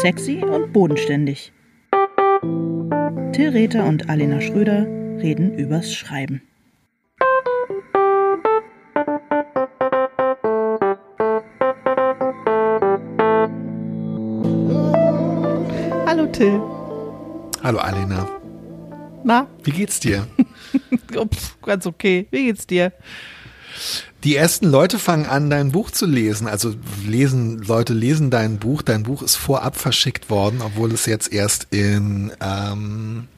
Sexy und bodenständig. Till Rether und Alena Schröder reden übers Schreiben. Hallo Till. Hallo Alena. Na? Wie geht's dir? pf, ganz okay. Wie geht's dir? Die ersten Leute fangen an, dein Buch zu lesen. Also lesen, Leute lesen dein Buch. Dein Buch ist vorab verschickt worden, obwohl es jetzt erst in, ähm,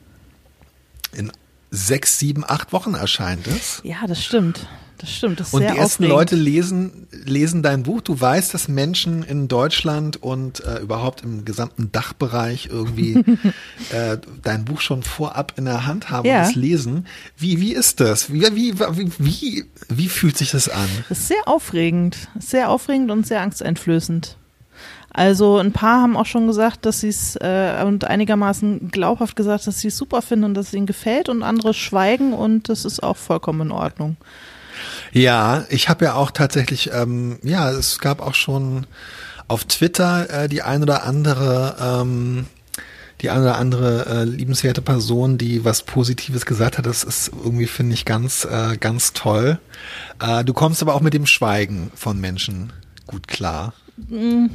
in sechs, sieben, acht Wochen erscheint ist. Ja, das stimmt. Das stimmt. Das ist Und sehr die ersten aufregend. Leute lesen, lesen dein Buch. Du weißt, dass Menschen in Deutschland und äh, überhaupt im gesamten Dachbereich irgendwie äh, dein Buch schon vorab in der Hand haben Ja. und es lesen. Wie, wie ist das? Wie, wie, wie, wie, wie fühlt sich das an? Das ist sehr aufregend. Sehr aufregend und sehr angsteinflößend. Also ein paar haben auch schon gesagt, dass sie es äh, und einigermaßen glaubhaft gesagt, dass sie es super finden und dass es ihnen gefällt und andere schweigen und das ist auch vollkommen in Ordnung. Ja, ich habe ja auch tatsächlich, ähm, ja, es gab auch schon auf Twitter äh, die ein oder andere, ähm, die eine oder andere äh, liebenswerte Person, die was Positives gesagt hat. Das ist irgendwie, finde ich, ganz, äh, ganz toll. Äh, du kommst aber auch mit dem Schweigen von Menschen gut klar.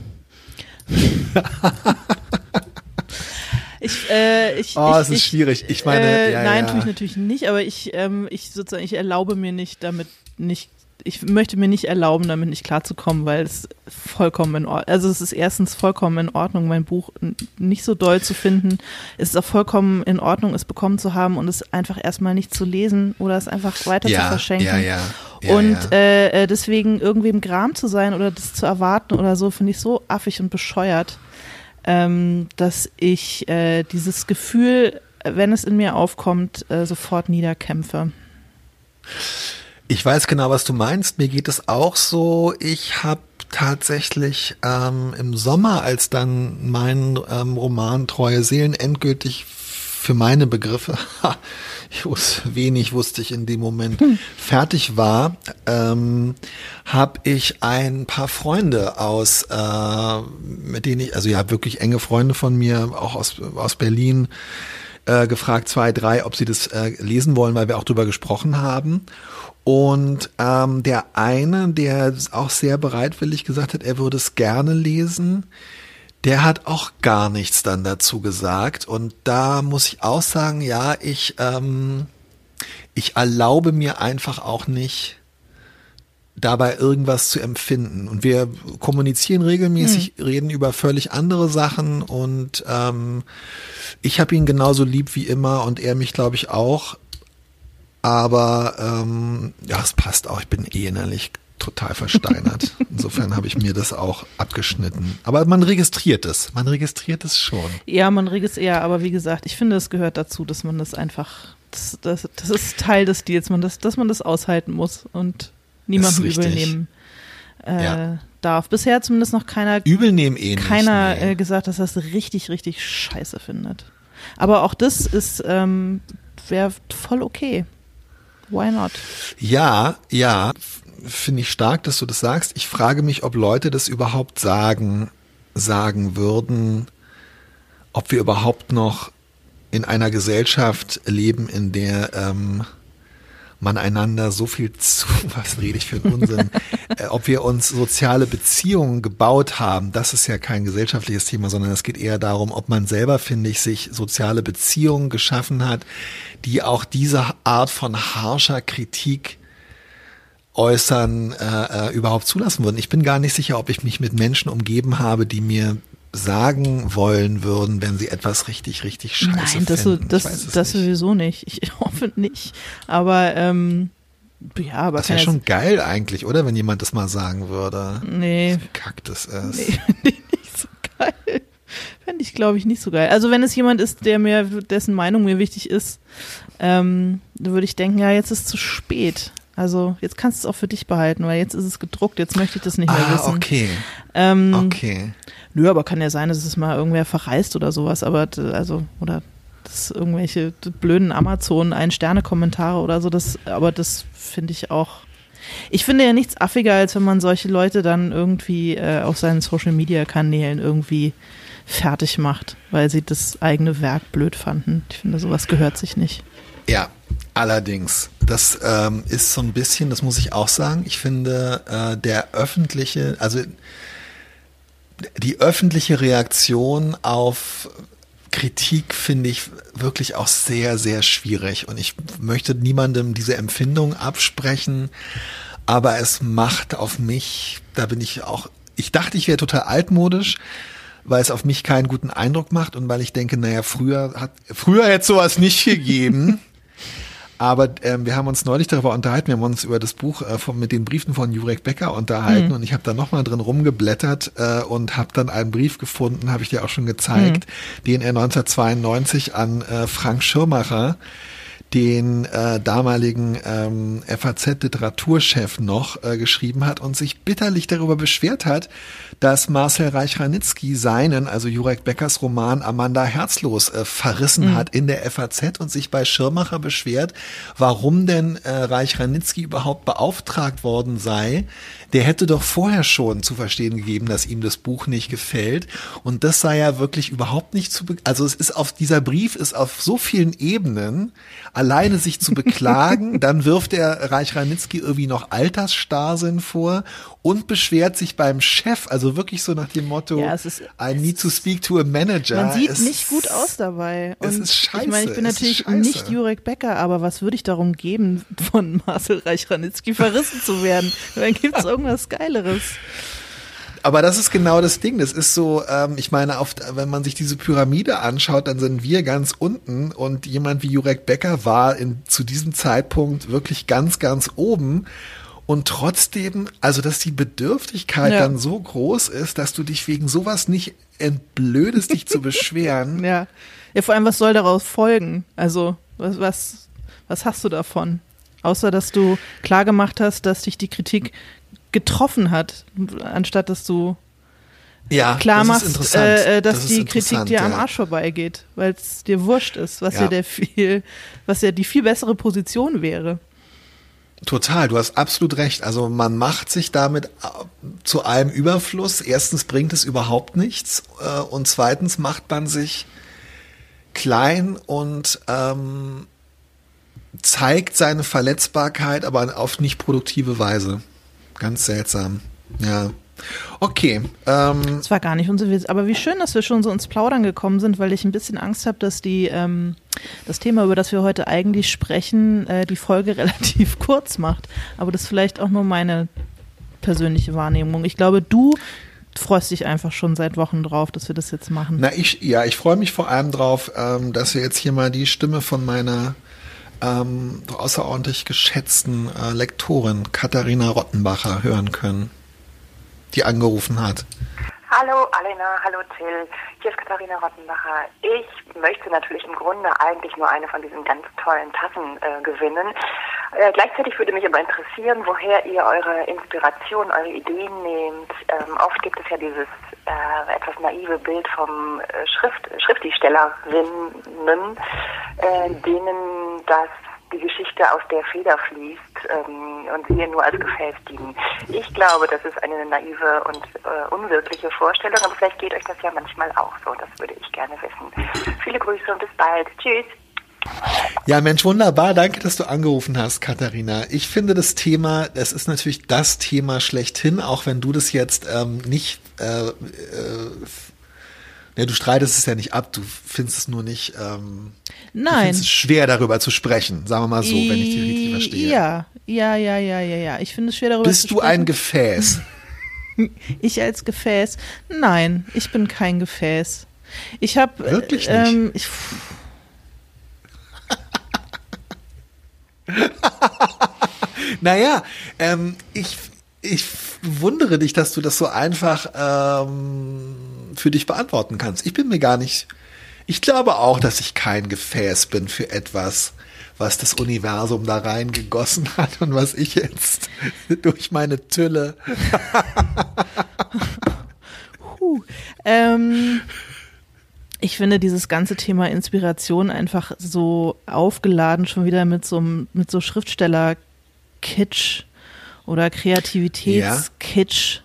Ich, äh, ich, Oh, ich, es ist ich, schwierig. Ich meine, äh, ja, nein, ja. tue ich natürlich nicht, aber ich, ähm, ich sozusagen, ich erlaube mir nicht damit nicht, ich möchte mir nicht erlauben, damit nicht klarzukommen, weil es vollkommen in Ordnung, also es ist erstens vollkommen in Ordnung, mein Buch nicht so doll zu finden. Es ist auch vollkommen in Ordnung, es bekommen zu haben und es einfach erstmal nicht zu lesen oder es einfach weiter zu ja, verschenken. ja, ja, ja. und ja. Äh, äh, deswegen irgendwem gram zu sein oder das zu erwarten oder so, finde ich so affig und bescheuert, ähm, dass ich äh, dieses Gefühl, wenn es in mir aufkommt, äh, sofort niederkämpfe. Ich weiß genau, was du meinst. Mir geht es auch so. Ich habe tatsächlich ähm, im Sommer, als dann mein ähm, Roman Treue Seelen endgültig für meine Begriffe, ich wusste, wenig wusste ich in dem Moment, fertig war, ähm, habe ich ein paar Freunde aus, äh, mit denen ich, also ja, wirklich enge Freunde von mir, auch aus, aus Berlin, äh, gefragt, zwei, drei, ob sie das äh, lesen wollen, weil wir auch drüber gesprochen haben. Und ähm, der eine, der auch sehr bereitwillig gesagt hat, er würde es gerne lesen, der hat auch gar nichts dann dazu gesagt. Und da muss ich auch sagen, ja, ich, ähm, ich erlaube mir einfach auch nicht, dabei irgendwas zu empfinden. Und wir kommunizieren regelmäßig, reden über völlig andere Sachen und ähm, ich habe ihn genauso lieb wie immer und er mich, glaube ich, auch. Aber ähm, ja, es passt auch. Ich bin eh innerlich total versteinert. Insofern habe ich mir das auch abgeschnitten. Aber man registriert es. Man registriert es schon. Ja, man es eher, aber wie gesagt, ich finde, es gehört dazu, dass man das einfach, das, das, das ist Teil des Deals, man das, dass man das aushalten muss und niemandem ist übel nehmen äh, Ja. darf. Bisher zumindest noch keiner Übel nehmen eh nicht. keiner nee. äh, gesagt, dass er es richtig, richtig scheiße findet. Aber auch das ist, ähm, wäre voll okay. Why not? Ja, ja, finde ich stark, dass du das sagst. Ich frage mich, ob Leute das überhaupt sagen, sagen würden, ob wir überhaupt noch in einer Gesellschaft leben, in der ähm, man einander so viel zu, was rede ich für einen Unsinn, äh, ob wir uns soziale Beziehungen gebaut haben, das ist ja kein gesellschaftliches Thema, sondern es geht eher darum, ob man selber, finde ich, sich soziale Beziehungen geschaffen hat, die auch diese Art von harscher Kritik äußern, äh, äh, überhaupt zulassen würden. Ich bin gar nicht sicher, ob ich mich mit Menschen umgeben habe, die mir sagen wollen würden, wenn sie etwas richtig, richtig scheiße Nein, das, finden. Das, es das nicht. sowieso nicht. Ich hoffe nicht. Aber ähm, ja, aber Das wäre schon geil eigentlich, oder? Wenn jemand das mal sagen würde. Nee, Wie kackt das ist. nee finde ich nicht so geil. Fände ich, glaube ich, nicht so geil. Also wenn es jemand ist, der mir, dessen Meinung mir wichtig ist, ähm, dann würde ich denken, ja, jetzt ist zu spät. Also jetzt kannst du es auch für dich behalten, weil jetzt ist es gedruckt, jetzt möchte ich das nicht mehr Ah, wissen. okay, Ähm, okay. Nö, aber kann ja sein, dass es mal irgendwer verreist oder sowas, aber also, oder das irgendwelche blöden Amazon ein Sterne Kommentare oder so, das, aber das finde ich auch Ich finde ja nichts affiger, als wenn man solche Leute dann irgendwie äh, auf seinen Social-Media-Kanälen irgendwie fertig macht, weil sie das eigene Werk blöd fanden. Ich finde, sowas gehört sich nicht. Ja, allerdings. Das ähm, ist so ein bisschen, das muss ich auch sagen, ich finde, äh, der öffentliche, also die öffentliche Reaktion auf Kritik finde ich wirklich auch sehr, sehr schwierig. Und ich möchte niemandem diese Empfindung absprechen, aber es macht auf mich, da bin ich auch, ich dachte, ich wäre total altmodisch, weil es auf mich keinen guten Eindruck macht und weil ich denke, naja, früher hat, früher hätte sowas nicht gegeben. Aber ähm, wir haben uns neulich darüber unterhalten, wir haben uns über das Buch äh, von, mit den Briefen von Jurek Becker unterhalten mhm. und ich habe da nochmal drin rumgeblättert äh, und habe dann einen Brief gefunden, habe ich dir auch schon gezeigt, mhm. den er 1992 an äh, Frank Schirmacher den äh, damaligen ähm, FAZ-Literaturchef noch äh, geschrieben hat und sich bitterlich darüber beschwert hat, dass Marcel Reich-Ranitzky seinen, also Jurek Beckers Roman Amanda Herzlos äh, verrissen mhm. hat in der FAZ und sich bei Schirmacher beschwert, warum denn äh, Reich-Ranitzky überhaupt beauftragt worden sei, der hätte doch vorher schon zu verstehen gegeben, dass ihm das Buch nicht gefällt. Und das sei ja wirklich überhaupt nicht zu, also es ist auf, dieser Brief ist auf so vielen Ebenen, alleine sich zu beklagen, dann wirft er Reich Ranitzky irgendwie noch Altersstarrsinn vor und beschwert sich beim Chef, also wirklich so nach dem Motto, ja, ist, I need to speak to a manager. Man sieht es, nicht gut aus dabei. Und es ist scheiße. Ich meine, ich bin natürlich nicht Jurek Becker, aber was würde ich darum geben, von Marcel Reich-Ranitzky verrissen zu werden? Dann gibt es irgendwas Geileres. Aber das ist genau das Ding. Das ist so, ähm, ich meine, oft, wenn man sich diese Pyramide anschaut, dann sind wir ganz unten und jemand wie Jurek Becker war in, zu diesem Zeitpunkt wirklich ganz, ganz oben. Und trotzdem, also dass die Bedürftigkeit ja. dann so groß ist, dass du dich wegen sowas nicht entblödest, dich zu beschweren. Ja. Ja, vor allem, was soll daraus folgen? Also, was, was, was hast du davon? Außer, dass du klar gemacht hast, dass dich die Kritik getroffen hat, anstatt dass du ja, klar das machst, äh, dass das die Kritik dir ja. am Arsch vorbeigeht, weil es dir wurscht ist, was ja. ja der viel, was ja die viel bessere Position wäre. Total, du hast absolut recht. Also man macht sich damit äh, zu einem Überfluss. Erstens bringt es überhaupt nichts äh, und zweitens macht man sich klein und ähm, zeigt seine Verletzbarkeit, aber auf nicht produktive Weise. Ganz seltsam. Ja. Okay. Ähm. Das war gar nicht unser Witz. Aber wie schön, dass wir schon so ins Plaudern gekommen sind, weil ich ein bisschen Angst habe, dass die ähm, das Thema, über das wir heute eigentlich sprechen, äh, die Folge relativ kurz macht. Aber das ist vielleicht auch nur meine persönliche Wahrnehmung. Ich glaube, du freust dich einfach schon seit Wochen drauf, dass wir das jetzt machen. Na, ich, ja, ich freue mich vor allem drauf, ähm, dass wir jetzt hier mal die Stimme von meiner ähm, außerordentlich geschätzten äh, Lektorin Katharina Rottenbacher hören können die angerufen hat. Hallo Alena, hallo Till, hier ist Katharina Rottenbacher. Ich möchte natürlich im Grunde eigentlich nur eine von diesen ganz tollen Tassen äh, gewinnen. Äh, gleichzeitig würde mich aber interessieren, woher ihr eure Inspiration, eure Ideen nehmt. Ähm, oft gibt es ja dieses äh, etwas naive Bild vom äh, Schrift, Schriftstellerinnen, äh, denen das die Geschichte aus der Feder fließt ähm, und wir nur als Gefäß dienen. Ich glaube, das ist eine naive und äh, unwirkliche Vorstellung, aber vielleicht geht euch das ja manchmal auch so. Das würde ich gerne wissen. Viele Grüße und bis bald. Tschüss. Ja, Mensch, wunderbar. Danke, dass du angerufen hast, Katharina. Ich finde das Thema, es ist natürlich das Thema schlechthin, auch wenn du das jetzt ähm, nicht äh, äh, ja, du streitest es ja nicht ab, du findest es nur nicht. Ähm, Nein. Es schwer darüber zu sprechen, sagen wir mal so, wenn ich dich richtig verstehe. Ja, ja, ja, ja, ja, ja. Ich finde es schwer darüber Bist zu sprechen. Bist du ein Gefäß? ich als Gefäß? Nein, ich bin kein Gefäß. Ich habe. Wirklich nicht. Ähm, ich, naja, ähm, ich, ich wundere dich, dass du das so einfach ähm, für dich beantworten kannst. Ich bin mir gar nicht. Ich glaube auch, dass ich kein Gefäß bin für etwas, was das Universum da reingegossen hat und was ich jetzt durch meine Tülle. huh. ähm, ich finde dieses ganze Thema Inspiration einfach so aufgeladen, schon wieder mit so, mit so Schriftsteller-Kitsch oder Kreativitätskitsch.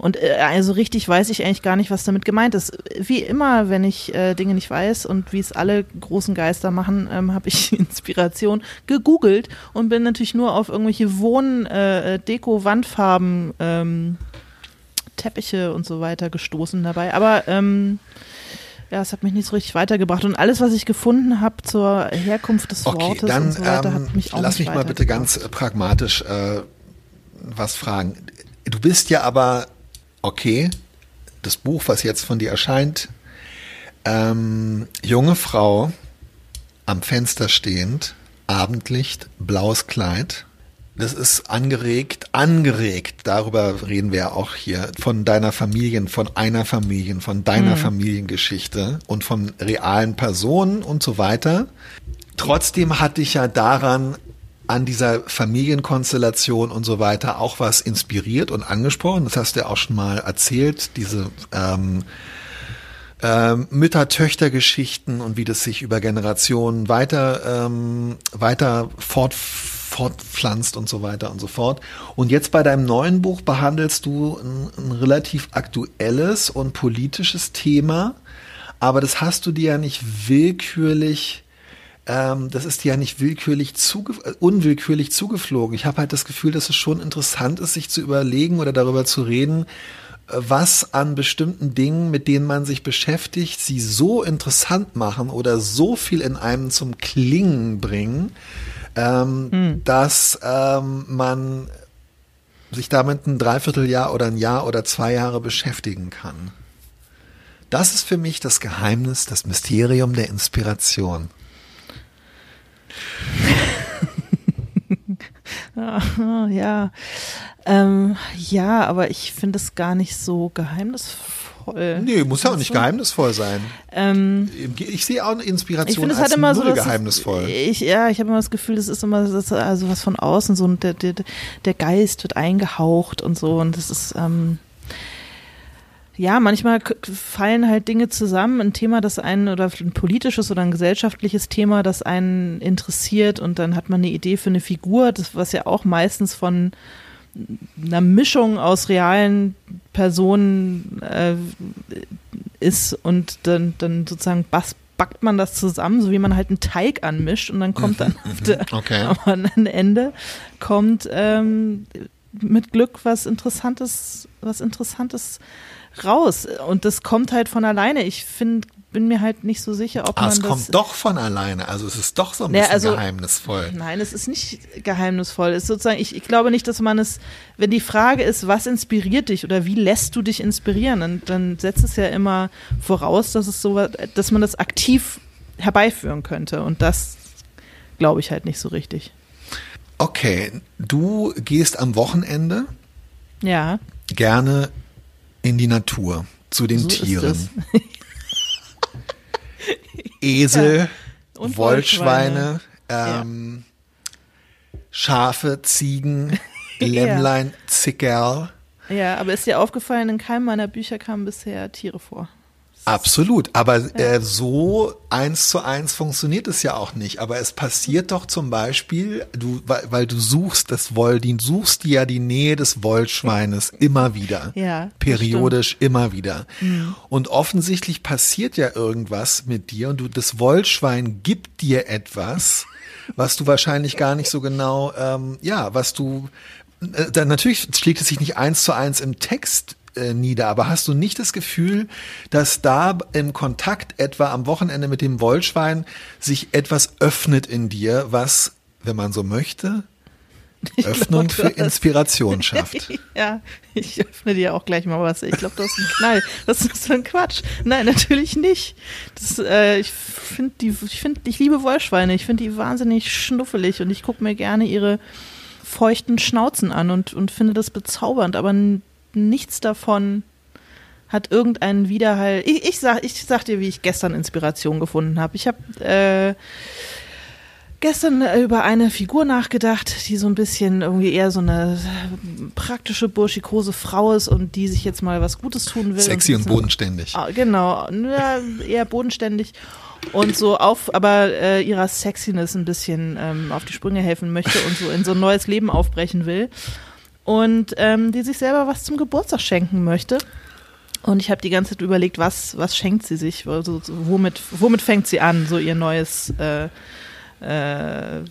Und äh, also richtig weiß ich eigentlich gar nicht, was damit gemeint ist. Wie immer, wenn ich äh, Dinge nicht weiß und wie es alle großen Geister machen, ähm, habe ich Inspiration gegoogelt und bin natürlich nur auf irgendwelche Wohn-, äh, ähm, Teppiche und so weiter gestoßen dabei. Aber ähm, ja, es hat mich nicht so richtig weitergebracht. Und alles, was ich gefunden habe zur Herkunft des Okay, Wortes dann und so weiter, ähm, hat mich auch lass mich mal bitte ganz pragmatisch äh, was fragen. Du bist ja aber, okay, das Buch, was jetzt von dir erscheint, ähm, junge Frau, am Fenster stehend, Abendlicht, blaues Kleid. Das ist angeregt, angeregt, darüber reden wir ja auch hier, von deiner Familien, von einer Familien, von deiner Familiengeschichte und von realen Personen und so weiter. Trotzdem hatte ich ja daran, an dieser Familienkonstellation und so weiter auch was inspiriert und angesprochen. Das hast du ja auch schon mal erzählt, diese ähm, ähm, Mütter-Töchter-Geschichten und wie das sich über Generationen weiter, ähm, weiter fort, fortpflanzt und so weiter und so fort. Und jetzt bei deinem neuen Buch behandelst du ein, ein relativ aktuelles und politisches Thema, aber das hast du dir ja nicht willkürlich ähm, das ist dir ja nicht willkürlich zuge äh, unwillkürlich zugeflogen. Ich habe halt das Gefühl, dass es schon interessant ist, sich zu überlegen oder darüber zu reden, äh, was an bestimmten Dingen, mit denen man sich beschäftigt, sie so interessant machen oder so viel in einem zum Klingen bringen, ähm, dass ähm, man sich damit ein Dreivierteljahr oder ein Jahr oder zwei Jahre beschäftigen kann. Das ist für mich das Geheimnis, das Mysterium der Inspiration. ja, ähm, ja, aber ich finde es gar nicht so geheimnisvoll. Nee, muss ja auch nicht du? geheimnisvoll sein. Ähm, Ich sehe auch eine ich Inspiration finde, es als hat immer so geheimnisvoll. Ich, ja, ich habe immer das Gefühl, das ist immer das, also was von außen so und der, der, der Geist wird eingehaucht und so und das ist ähm, ja, manchmal fallen halt Dinge zusammen, ein Thema, das einen oder ein politisches oder ein gesellschaftliches Thema, das einen interessiert. Und dann hat man eine Idee für eine Figur, das was ja auch meistens von einer Mischung aus realen Personen äh, ist. Und dann, dann sozusagen bas backt man das zusammen, so wie man halt einen Teig anmischt. Und dann kommt dann auf der, Okay. am Ende kommt ähm, mit Glück was Interessantes, was Interessantes raus. Und das kommt halt von alleine. Ich finde, bin mir halt nicht so sicher, ob Ah, man es das. kommt doch von alleine. Also es ist doch so ein Naja, bisschen also- geheimnisvoll. Nein, es ist nicht geheimnisvoll. Es ist sozusagen, ich, ich glaube nicht, dass man es, wenn die Frage ist, was inspiriert dich oder wie lässt du dich inspirieren, dann, dann setzt es ja immer voraus, dass es so, dass man das aktiv herbeiführen könnte. Und das glaube ich halt nicht so richtig. Okay, du gehst am Wochenende Ja, gerne in die Natur zu den so Tieren. es. Esel, Und Wollschweine, Ja. ähm, Schafe, Ziegen, Lämmlein, Zickerl. Ja, aber ist dir aufgefallen, in keinem meiner Bücher kamen bisher Tiere vor. Absolut, aber äh, so eins zu eins funktioniert es ja auch nicht. Aber es passiert doch zum Beispiel, du, weil, weil du suchst das Woll, du suchst ja die Nähe des Wollschweines immer wieder. Ja, Periodisch immer wieder. Und offensichtlich passiert ja irgendwas mit dir und du, das Wollschwein gibt dir etwas, was du wahrscheinlich gar nicht so genau, ähm, ja, was du, äh, dann natürlich schlägt es sich nicht eins zu eins im Text äh, nieder, aber hast du nicht das Gefühl, dass da im Kontakt etwa am Wochenende mit dem Wollschwein sich etwas öffnet in dir, was, wenn man so möchte, Öffnung glaub, für Inspiration schafft? Ja, ich öffne dir auch gleich mal was. Ich glaube, du hast einen Knall. Was ist das für ein Quatsch? Nein, natürlich nicht. Das, äh, ich finde die, ich finde, ich liebe Wollschweine. Ich finde die wahnsinnig schnuffelig und ich gucke mir gerne ihre feuchten Schnauzen an und, und finde das bezaubernd. Aber nichts davon hat irgendeinen Widerhall. Ich, ich sag, ich sag dir, wie ich gestern Inspiration gefunden habe. Ich habe äh, gestern äh, über eine Figur nachgedacht, die so ein bisschen irgendwie eher so eine äh, praktische, burschikose Frau ist und die sich jetzt mal was Gutes tun will. Sexy und bisschen- bodenständig. Ah, genau, ja, eher bodenständig und so auf, aber äh, ihrer Sexiness ein bisschen ähm, auf die Sprünge helfen möchte und so in so ein neues Leben aufbrechen will. Und ähm, die sich selber was zum Geburtstag schenken möchte. Und ich habe die ganze Zeit überlegt, was, was schenkt sie sich, also, womit, womit fängt sie an, so ihr neues, äh, äh,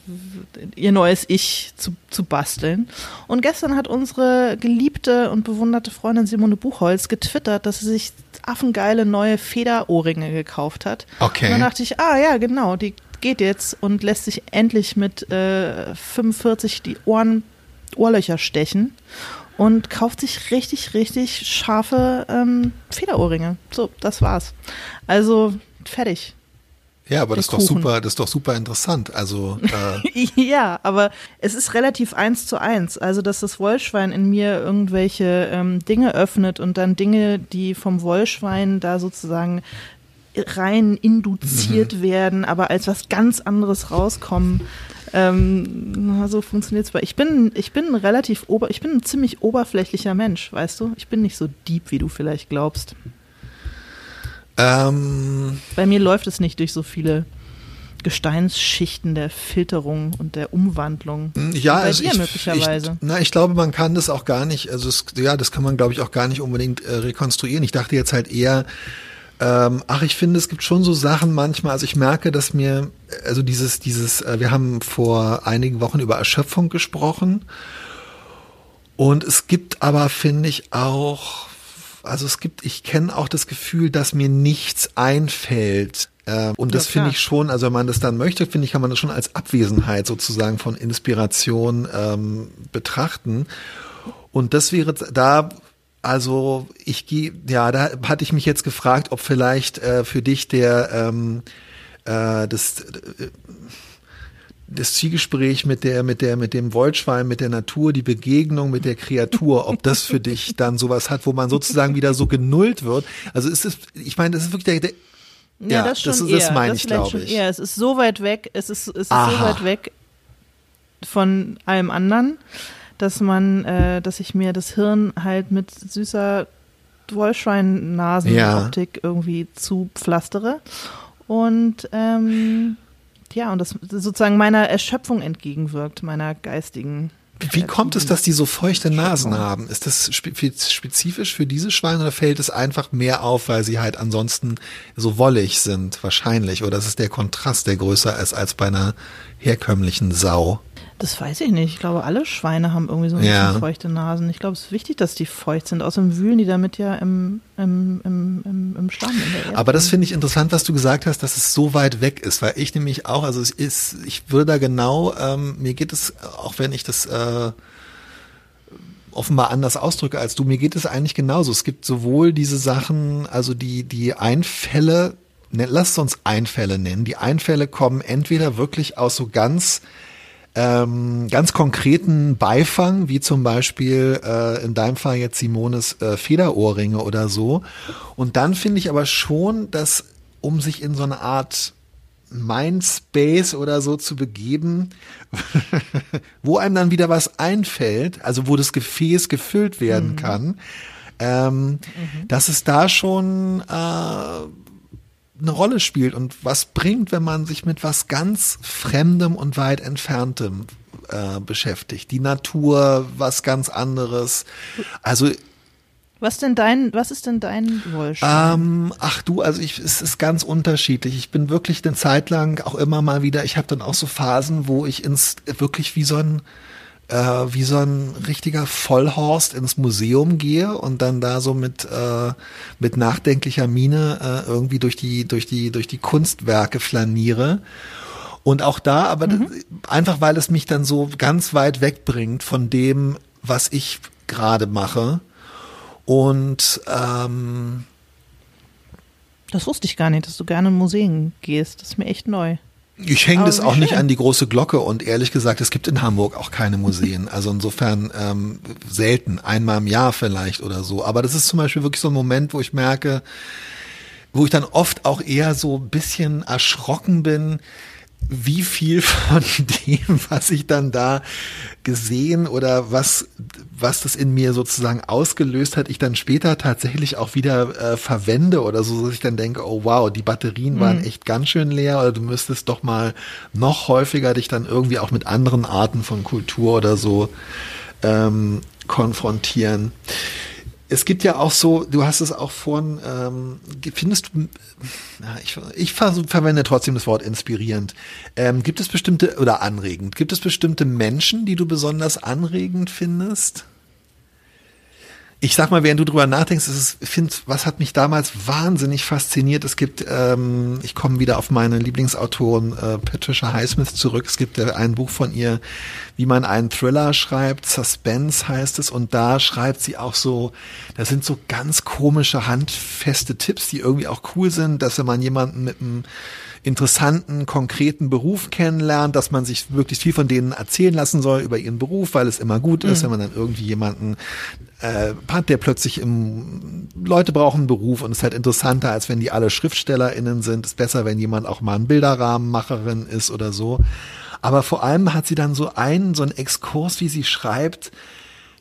ihr neues Ich zu, zu basteln. Und gestern hat unsere geliebte und bewunderte Freundin Simone Buchholz getwittert, dass sie sich affengeile neue Federohrringe gekauft hat. Okay. Und dann dachte ich, ah ja, genau, die geht jetzt und lässt sich endlich mit äh, 45 die Ohren, Ohrlöcher stechen und kauft sich richtig, richtig scharfe ähm, Federohrringe. So, das war's. Also fertig. Ja, aber das ist doch super, das ist doch super interessant. Also äh, ja, aber es ist relativ eins zu eins. Also, dass das Wollschwein in mir irgendwelche ähm, Dinge öffnet und dann Dinge, die vom Wollschwein da sozusagen rein induziert werden, aber als was ganz anderes rauskommen. Ähm, na, so funktioniert's bei. Ich bin, ich bin ein relativ ober, ich bin ein ziemlich oberflächlicher Mensch, weißt du? Ich bin nicht so deep, wie du vielleicht glaubst. ähm, Bei mir läuft es nicht durch so viele Gesteinsschichten der Filterung und der Umwandlung. Ja, Bei also dir ich, möglicherweise. Ich, na, ich glaube, man kann das auch gar nicht, also es, ja, das kann man, glaube ich, auch gar nicht unbedingt äh, rekonstruieren. Ich dachte jetzt halt eher, ähm, ach, ich finde, es gibt schon so Sachen manchmal, also ich merke, dass mir, also dieses, dieses, äh, wir haben vor einigen Wochen über Erschöpfung gesprochen und es gibt aber, finde ich, auch, also es gibt, ich kenne auch das Gefühl, dass mir nichts einfällt. Äh, und das Ja, finde ich schon, also wenn man das dann möchte, finde ich, kann man das schon als Abwesenheit sozusagen von Inspiration ähm, betrachten. Und das wäre da, also ich gehe, ja, da hatte ich mich jetzt gefragt, ob vielleicht äh, für dich der ähm, äh, das äh, das Zielgespräch mit der, mit der, mit dem Wollschwein, mit der Natur, die Begegnung mit der Kreatur, ob das für dich dann sowas hat, wo man sozusagen wieder so genullt wird. Also ist es, ich meine, das ist wirklich der, der Ja, das schon das ist- eher. das meine ich, vielleicht glaube ich. Eher. Es ist so weit weg, es ist, es ist so weit weg von allem anderen, dass man, äh, dass ich mir das Hirn halt mit süßer Wollschwein-Nasen-Optik irgendwie zupflastere. Und ähm, ja, und das sozusagen meiner Erschöpfung entgegenwirkt, meiner geistigen. Wie kommt es, dass die so feuchte Nasen haben? Ist das spe- spezifisch für diese Schweine oder fällt es einfach mehr auf, weil sie halt ansonsten so wollig sind? Wahrscheinlich. Oder ist es der Kontrast, der größer ist als bei einer herkömmlichen Sau? Das weiß ich nicht. Ich glaube, alle Schweine haben irgendwie so ein Ja. bisschen feuchte Nasen. Ich glaube, es ist wichtig, dass die feucht sind. Außerdem wühlen die damit ja im, im, im, im, im Erde. Aber das finde ich interessant, was du gesagt hast, dass es so weit weg ist, weil ich nämlich auch, also es ist, ich würde da genau, ähm, mir geht es, auch wenn ich das äh, offenbar anders ausdrücke als du, mir geht es eigentlich genauso. Es gibt sowohl diese Sachen, also die, die Einfälle, ne, lass uns Einfälle nennen. Die Einfälle kommen entweder wirklich aus so ganz ähm, ganz konkreten Beifang, wie zum Beispiel äh, in deinem Fall jetzt Simones äh, Federohrringe oder so. Und dann finde ich aber schon, dass um sich in so eine Art Mindspace oder so zu begeben, wo einem dann wieder was einfällt, also wo das Gefäß gefüllt werden kann, ähm, dass es da schon äh, eine Rolle spielt und was bringt, wenn man sich mit was ganz Fremdem und weit Entferntem äh, beschäftigt. Die Natur, was ganz anderes. Also was denn dein, was ist denn dein Wollschwein? ähm, ach du, also ich, es ist ganz unterschiedlich. Ich bin wirklich eine Zeit lang auch immer mal wieder, ich habe dann auch so Phasen, wo ich ins wirklich wie so ein äh, wie so ein richtiger Vollhorst ins Museum gehe und dann da so mit äh, mit nachdenklicher Miene äh, irgendwie durch die durch die durch die Kunstwerke flaniere. Und auch da, aber das, einfach weil es mich dann so ganz weit wegbringt von dem, was ich gerade mache. Und ähm, das wusste ich gar nicht, dass du gerne in Museen gehst. Das ist mir echt neu. Ich hänge das auch nicht schön. an die große Glocke und ehrlich gesagt, es gibt in Hamburg auch keine Museen. Also insofern ähm, selten, einmal im Jahr vielleicht oder so. Aber das ist zum Beispiel wirklich so ein Moment, wo ich merke, wo ich dann oft auch eher so ein bisschen erschrocken bin, wie viel von dem, was ich dann da gesehen oder was, was das in mir sozusagen ausgelöst hat, ich dann später tatsächlich auch wieder äh, verwende oder so, dass ich dann denke, oh wow, die Batterien waren echt ganz schön leer oder du müsstest doch mal noch häufiger dich dann irgendwie auch mit anderen Arten von Kultur oder so ähm, konfrontieren. Es gibt ja auch so, du hast es auch vorhin, ähm, findest du, ich, ich verwende trotzdem das Wort inspirierend. Ähm, gibt es bestimmte, oder anregend, gibt es bestimmte Menschen, die du besonders anregend findest? Ich sag mal, während du drüber nachdenkst, ist es, finde, was hat mich damals wahnsinnig fasziniert. Es gibt, ähm, ich komme wieder auf meine Lieblingsautorin äh, Patricia Highsmith zurück. Es gibt äh, ein Buch von ihr, wie man einen Thriller schreibt. Suspense heißt es. Und da schreibt sie auch so, da sind so ganz komische, handfeste Tipps, die irgendwie auch cool sind, dass wenn man jemanden mit einem interessanten, konkreten Beruf kennenlernt, dass man sich wirklich viel von denen erzählen lassen soll über ihren Beruf, weil es immer gut ist, mhm. wenn man dann irgendwie jemanden äh, hat, der plötzlich im Leute brauchen einen Beruf und es ist halt interessanter, als wenn die alle SchriftstellerInnen sind. Ist besser, wenn jemand auch mal ein Bilderrahmenmacherin ist oder so. Aber vor allem hat sie dann so einen, so einen Exkurs, wie sie schreibt,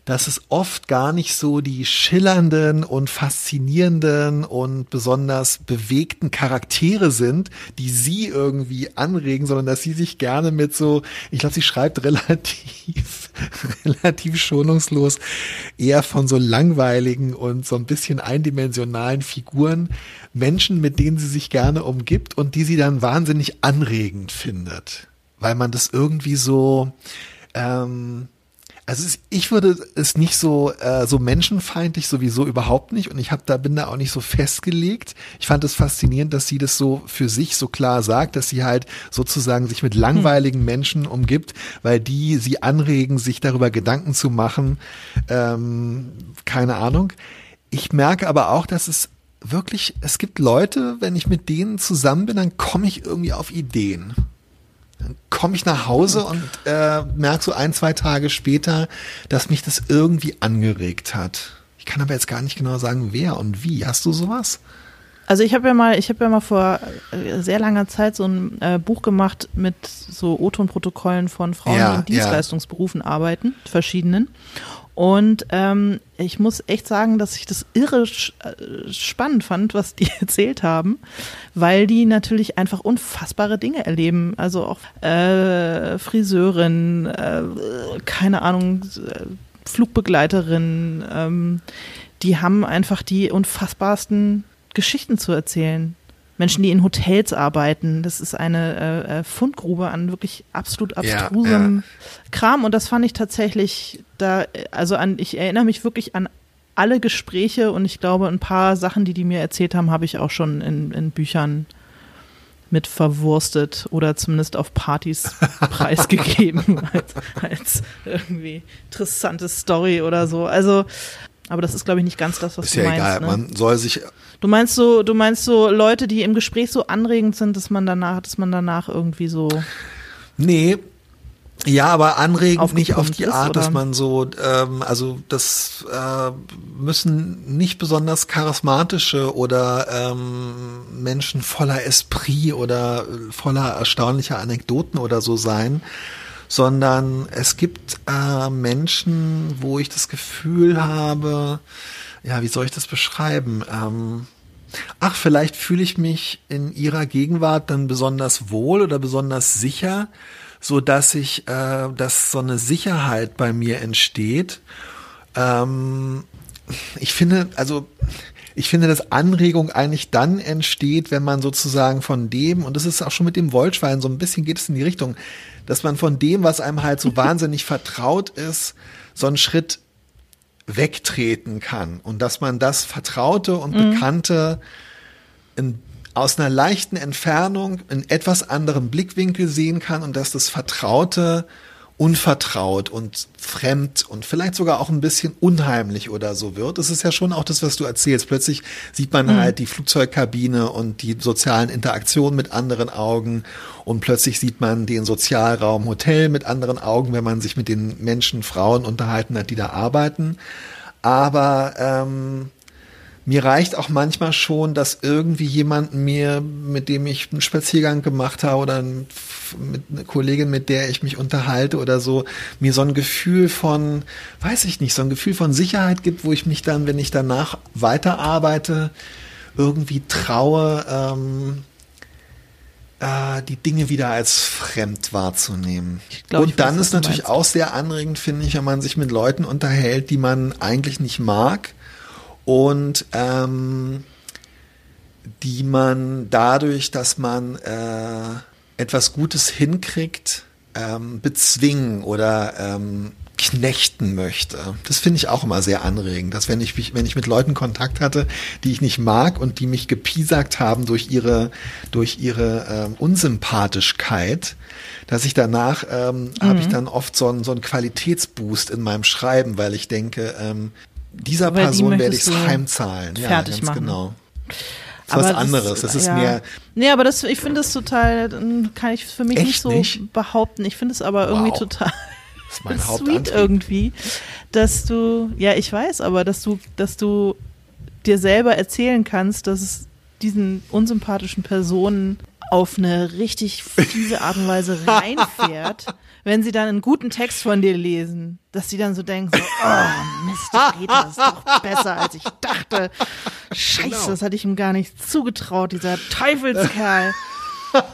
dass es oft gar nicht so die schillernden und faszinierenden und besonders bewegten Charaktere sind, die sie irgendwie anregen, sondern dass sie sich gerne mit so, ich glaube, sie schreibt relativ, relativ schonungslos eher von so langweiligen und so ein bisschen eindimensionalen Figuren, Menschen, mit denen sie sich gerne umgibt und die sie dann wahnsinnig anregend findet, weil man das irgendwie so, ähm, also ich würde es nicht so äh, so menschenfeindlich sowieso überhaupt nicht und ich habe da bin da auch nicht so festgelegt. Ich fand es faszinierend, dass sie das so für sich so klar sagt, dass sie halt sozusagen sich mit langweiligen Menschen umgibt, weil die sie anregen, sich darüber Gedanken zu machen. Ähm, keine Ahnung. Ich merke aber auch, dass es wirklich, es gibt Leute, wenn ich mit denen zusammen bin, dann komme ich irgendwie auf Ideen. Dann komme ich nach Hause und äh, merke so ein, zwei Tage später, dass mich das irgendwie angeregt hat. Ich kann aber jetzt gar nicht genau sagen, wer und wie. Hast du sowas? Also ich habe ja mal, ich habe ja mal vor äh, sehr langer Zeit so ein äh, Buch gemacht mit so O-Ton-Protokollen von Frauen, ja, die in Dienstleistungsberufen ja. arbeiten, verschiedenen. Und ähm, ich muss echt sagen, dass ich das irre äh, spannend fand, was die erzählt haben, weil die natürlich einfach unfassbare Dinge erleben. Also auch äh, Friseurin, äh, keine Ahnung, äh, Flugbegleiterin, ähm, die haben einfach die unfassbarsten Geschichten zu erzählen. Menschen, die in Hotels arbeiten. Das ist eine äh, äh Fundgrube an wirklich absolut abstrusem ja, ja. Kram. Und das fand ich tatsächlich da, also an, ich erinnere mich wirklich an alle Gespräche und ich glaube, ein paar Sachen, die die mir erzählt haben, habe ich auch schon in, in Büchern mit verwurstet oder zumindest auf Partys preisgegeben als, als irgendwie interessante Story oder so. Also aber das ist, glaube ich, nicht ganz das, was ist du ja meinst. Egal. Ne? Man soll sich. Du meinst so, du meinst so Leute, die im Gespräch so anregend sind, dass man danach, dass man danach irgendwie so. Nee. Ja, aber anregend nicht auf die ist, Art, oder? dass man so, ähm, also das äh, müssen nicht besonders charismatische oder ähm, Menschen voller Esprit oder voller erstaunlicher Anekdoten oder so sein, sondern es gibt äh, Menschen, wo ich das Gefühl habe, ja, wie soll ich das beschreiben? Ähm, ach, vielleicht fühle ich mich in ihrer Gegenwart dann besonders wohl oder besonders sicher, so dass ich, äh, dass so eine Sicherheit bei mir entsteht. Ähm, ich finde, also ich finde, dass Anregung eigentlich dann entsteht, wenn man sozusagen von dem, und das ist auch schon mit dem Wollschwein, so ein bisschen geht es in die Richtung, dass man von dem, was einem halt so wahnsinnig vertraut ist, so einen Schritt wegtreten kann und dass man das Vertraute und mhm. Bekannte in, aus einer leichten Entfernung in etwas anderem Blickwinkel sehen kann und dass das Vertraute unvertraut und fremd und vielleicht sogar auch ein bisschen unheimlich oder so wird. Das ist ja schon auch das, was du erzählst. Plötzlich sieht man mhm. halt die Flugzeugkabine und die sozialen Interaktionen mit anderen Augen und plötzlich sieht man den Sozialraum Hotel mit anderen Augen, wenn man sich mit den Menschen, Frauen unterhalten hat, die da arbeiten. Aber ähm, mir reicht auch manchmal schon, dass irgendwie jemand mir, mit dem ich einen Spaziergang gemacht habe oder mit einer Kollegin, mit der ich mich unterhalte oder so, mir so ein Gefühl von, weiß ich nicht, so ein Gefühl von Sicherheit gibt, wo ich mich dann, wenn ich danach weiterarbeite, irgendwie traue, ähm, äh, die Dinge wieder als fremd wahrzunehmen. glaub, und dann weiß, ist natürlich meinst. auch sehr anregend, finde ich, wenn man sich mit Leuten unterhält, die man eigentlich nicht mag und ähm, die man dadurch, dass man äh, etwas Gutes hinkriegt, ähm, bezwingen oder ähm, knechten möchte. Das finde ich auch immer sehr anregend, dass wenn ich wenn ich mit Leuten Kontakt hatte, die ich nicht mag und die mich gepiesackt haben durch ihre durch ihre ähm, Unsympathischkeit, dass ich danach ähm, habe ich dann oft so einen so einen Qualitätsboost in meinem Schreiben, weil ich denke, ähm, dieser die Person werde ich es heimzahlen. Ja, fertig ganz machen. genau. Das ist was anderes. Das ist ja. mehr Nee, aber das, ich finde das total, kann ich für mich nicht so nicht? behaupten. Ich finde es aber irgendwie Wow. total das ist mein sweet irgendwie, dass du, ja, ich weiß, aber dass du, dass du dir selber erzählen kannst, dass es diesen unsympathischen Personen auf eine richtig fiese Art und Weise reinfährt, wenn sie dann einen guten Text von dir lesen, dass sie dann so denken, so, oh Mist, das ist doch besser, als ich dachte. Scheiße, Genau. das hatte ich ihm gar nicht zugetraut, dieser Teufelskerl.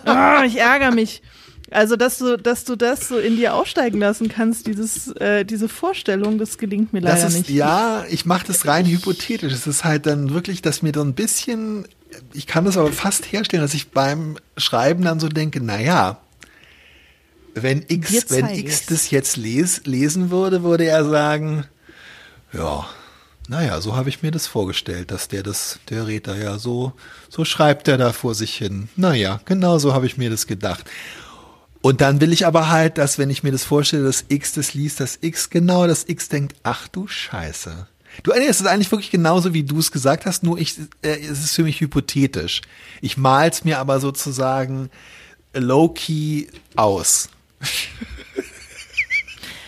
Oh, ich ärgere mich. Also, dass du, dass du das so in dir aussteigen lassen kannst, dieses, äh, diese Vorstellung, das gelingt mir leider Das ist, nicht. ja, ich mache das rein hypothetisch. Es ist halt dann wirklich, dass mir so ein bisschen, ich kann das aber fast herstellen, dass ich beim Schreiben dann so denke, na ja, wenn X, wenn X das jetzt les, lesen würde, würde er sagen, ja, naja, so habe ich mir das vorgestellt, dass der das, der Räter ja so, so schreibt er da vor sich hin. Naja, genau so habe ich mir das gedacht. Und dann will ich aber halt, dass wenn ich mir das vorstelle, dass X das liest, dass X genau das X denkt, ach du Scheiße. Du, nee, es ist eigentlich wirklich genauso, wie du es gesagt hast, nur ich, äh, es ist für mich hypothetisch. Ich mal's mir aber sozusagen low-key aus.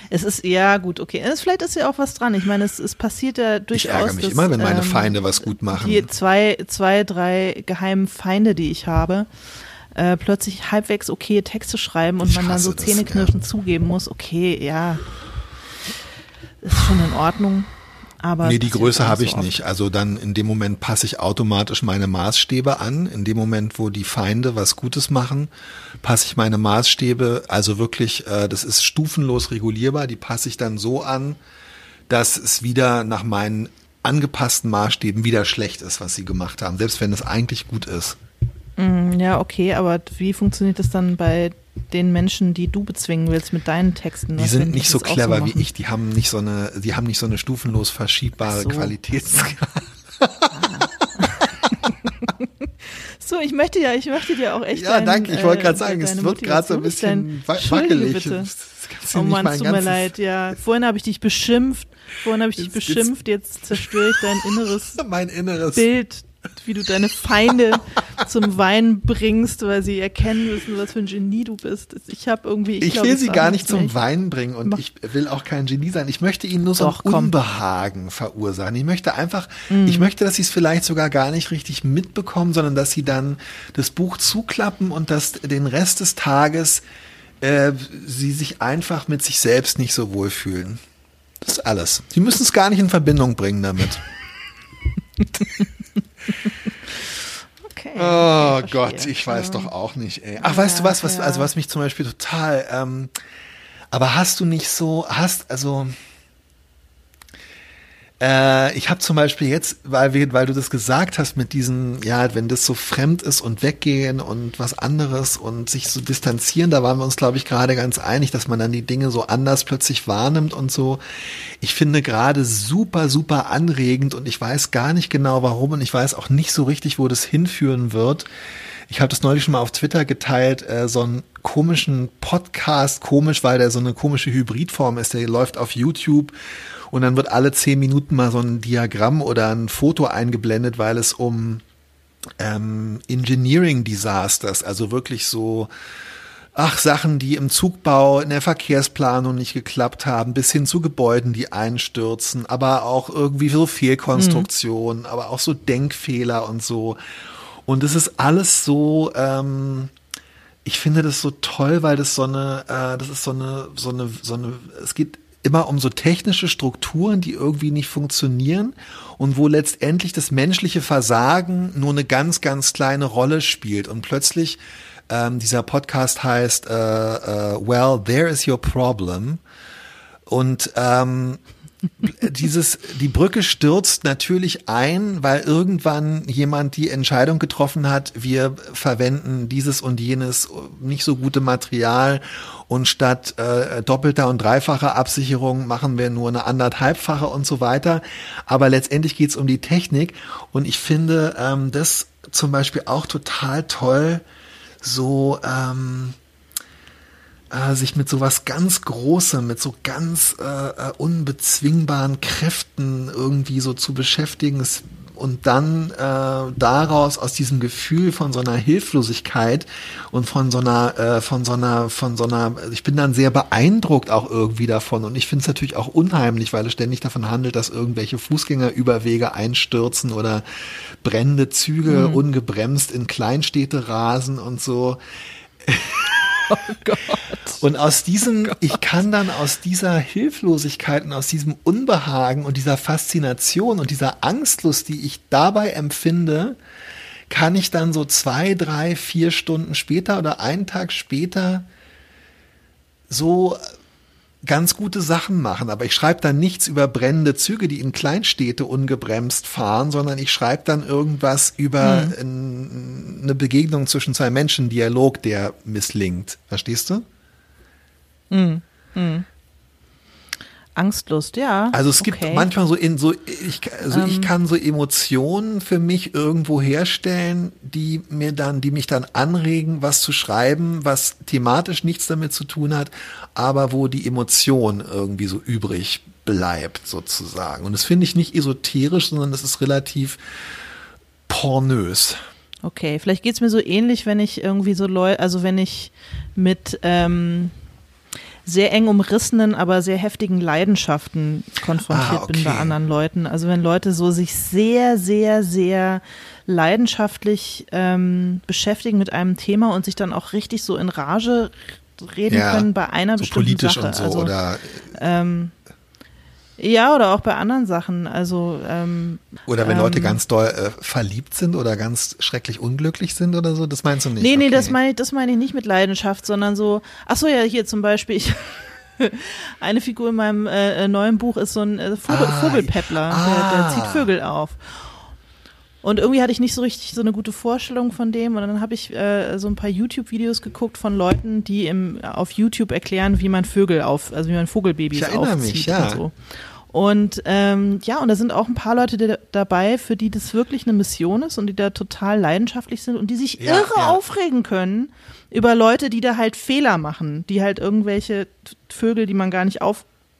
Es ist, ja, gut, okay. Es, vielleicht ist ja auch was dran. Ich meine, es, es passiert ja durchaus. Ich ärgere mich dass, immer, wenn meine ähm, Feinde was gut machen. Die zwei, zwei, drei geheimen Feinde, die ich habe, äh, plötzlich halbwegs okay Texte schreiben und Ich man dann so hasse das, zähneknirschend zugeben muss, okay, ja, ist schon in Ordnung. Aber Nee, die Größe habe so ich oft. nicht. Also dann in dem Moment passe ich automatisch meine Maßstäbe an. In dem Moment, wo die Feinde was Gutes machen, passe ich meine Maßstäbe, also wirklich, äh, das ist stufenlos regulierbar, die passe ich dann so an, dass es wieder nach meinen angepassten Maßstäben wieder schlecht ist, was sie gemacht haben, selbst wenn es eigentlich gut ist. Mm, Ja, okay, aber wie funktioniert das dann bei den Menschen, die du bezwingen willst mit deinen Texten? Die sind nicht so clever machen? wie ich, die haben nicht so eine, die haben nicht so eine stufenlos verschiebbare so. Qualitätsskala. So, ich möchte ja, ich möchte dir auch echt Ja, dein, danke. Ich wollte äh, gerade sagen, es wird gerade so ein bisschen wackelig. Bitte. Oh Mann, es tut mir leid, ja. Vorhin habe ich dich beschimpft, vorhin habe ich jetzt- beschimpft, jetzt zerstöre ich dein inneres Mein inneres. Bild, wie du deine Feinde zum Weinen bringst, weil sie erkennen müssen, was für ein Genie du bist. Ich habe irgendwie, ich, Ich glaub, will sie gar nicht zum Weinen bringen und Mach- ich will auch kein Genie sein. Ich möchte ihnen nur so Doch, ein komm. Unbehagen verursachen. Ich möchte einfach, Mm. ich möchte, dass sie es vielleicht sogar gar nicht richtig mitbekommen, sondern dass sie dann das Buch zuklappen und dass den Rest des Tages äh, sie sich einfach mit sich selbst nicht so wohlfühlen. Das ist alles. Sie müssen es gar nicht in Verbindung bringen damit. Okay, Oh Gott, ich weiß doch auch nicht, ey. Ach, weißt du was, was, ja. also was mich zum Beispiel total, ähm, aber hast du nicht so, hast, also, äh, ich habe zum Beispiel jetzt, weil wir, weil du das gesagt hast mit diesen, ja, wenn das so fremd ist und weggehen und was anderes und sich so distanzieren, da waren wir uns, glaube ich, gerade ganz einig, dass man dann die Dinge so anders plötzlich wahrnimmt und so. Ich finde gerade super, super anregend und ich weiß gar nicht genau warum und ich weiß auch nicht so richtig, wo das hinführen wird. Ich habe das neulich schon mal auf Twitter geteilt, äh, so einen komischen Podcast, komisch, weil der so eine komische Hybridform ist, der läuft auf YouTube und dann wird alle zehn Minuten mal so ein Diagramm oder ein Foto eingeblendet, weil es um ähm, Engineering Disasters, also wirklich so ach, Sachen, die im Zugbau, in der Verkehrsplanung nicht geklappt haben, bis hin zu Gebäuden, die einstürzen, aber auch irgendwie so Fehlkonstruktionen, aber auch so Denkfehler und so. Und es ist alles so, ähm, ich finde das so toll, weil das so eine, äh, das ist so eine, so eine, so eine, es geht immer um so technische Strukturen, die irgendwie nicht funktionieren und wo letztendlich das menschliche Versagen nur eine ganz, ganz kleine Rolle spielt und plötzlich Ähm, dieser Podcast heißt äh, äh, Well, There is Your Problem. Und ähm, dieses, die Brücke stürzt natürlich ein, weil irgendwann jemand die Entscheidung getroffen hat, wir verwenden dieses und jenes nicht so gute Material und statt äh, doppelter und dreifacher Absicherung machen wir nur eine anderthalbfache und so weiter. Aber letztendlich geht es um die Technik und ich finde ähm, das zum Beispiel auch total toll, so ähm, äh, sich mit sowas ganz Großem, mit so ganz äh, äh, unbezwingbaren Kräften irgendwie so zu beschäftigen es, und dann äh, daraus aus diesem Gefühl von so einer Hilflosigkeit und von so einer äh, von so einer von so einer ich bin dann sehr beeindruckt auch irgendwie davon und ich finde es natürlich auch unheimlich, weil es ständig davon handelt, dass irgendwelche Fußgängerüberwege einstürzen oder brennende Züge mhm. ungebremst in Kleinstädte rasen und so. Oh Gott. Und aus diesem, oh ich kann dann aus dieser Hilflosigkeit und aus diesem Unbehagen und dieser Faszination und dieser Angstlust, die ich dabei empfinde, kann ich dann so zwei, drei, vier Stunden später oder einen Tag später so ganz gute Sachen machen, aber ich schreibe dann nichts über brennende Züge, die in Kleinstädte ungebremst fahren, sondern ich schreibe dann irgendwas über mhm. eine Begegnung zwischen zwei Menschen, Dialog, der misslingt. Verstehst du? Mhm. Mhm. Angstlust, ja. Also es gibt okay. manchmal so in so ich also ähm. ich kann so Emotionen für mich irgendwo herstellen, die mir dann die mich dann anregen, was zu schreiben, was thematisch nichts damit zu tun hat, aber wo die Emotion irgendwie so übrig bleibt sozusagen. Und das finde ich nicht esoterisch, sondern das ist relativ pornös. Okay, vielleicht geht's mir so ähnlich, wenn ich irgendwie so Leute, also wenn ich mit ähm sehr eng umrissenen, aber sehr heftigen Leidenschaften konfrontiert ah, okay. bin bei anderen Leuten. Also wenn Leute so sich sehr, sehr, sehr leidenschaftlich ähm, beschäftigen mit einem Thema und sich dann auch richtig so in Rage reden ja, können bei einer so bestimmten politisch Sache. Und so, also, oder ähm, ja, oder auch bei anderen Sachen. Also ähm, oder wenn ähm, Leute ganz doll äh, verliebt sind oder ganz schrecklich unglücklich sind oder so, das meinst du nicht? Nee, nee, okay. das meine ich, das meine ich nicht mit Leidenschaft, sondern so. Ach so, ja, hier zum Beispiel. Ich, eine Figur in meinem äh, äh, neuen Buch ist so ein äh, Vogel, ah, Vogelpeppler, ah. der, der zieht Vögel auf. Und irgendwie hatte ich nicht so richtig so eine gute Vorstellung von dem. Und dann habe ich äh, so ein paar YouTube-Videos geguckt von Leuten, die im, auf YouTube erklären, wie man Vögel auf, also wie man Vogelbabys ich aufzieht mich, ja. und so. Und ähm, ja, und da sind auch ein paar Leute dabei, für die das wirklich eine Mission ist und die da total leidenschaftlich sind und die sich ja, irre ja. aufregen können über Leute, die da halt Fehler machen, die halt irgendwelche Vögel, die man gar nicht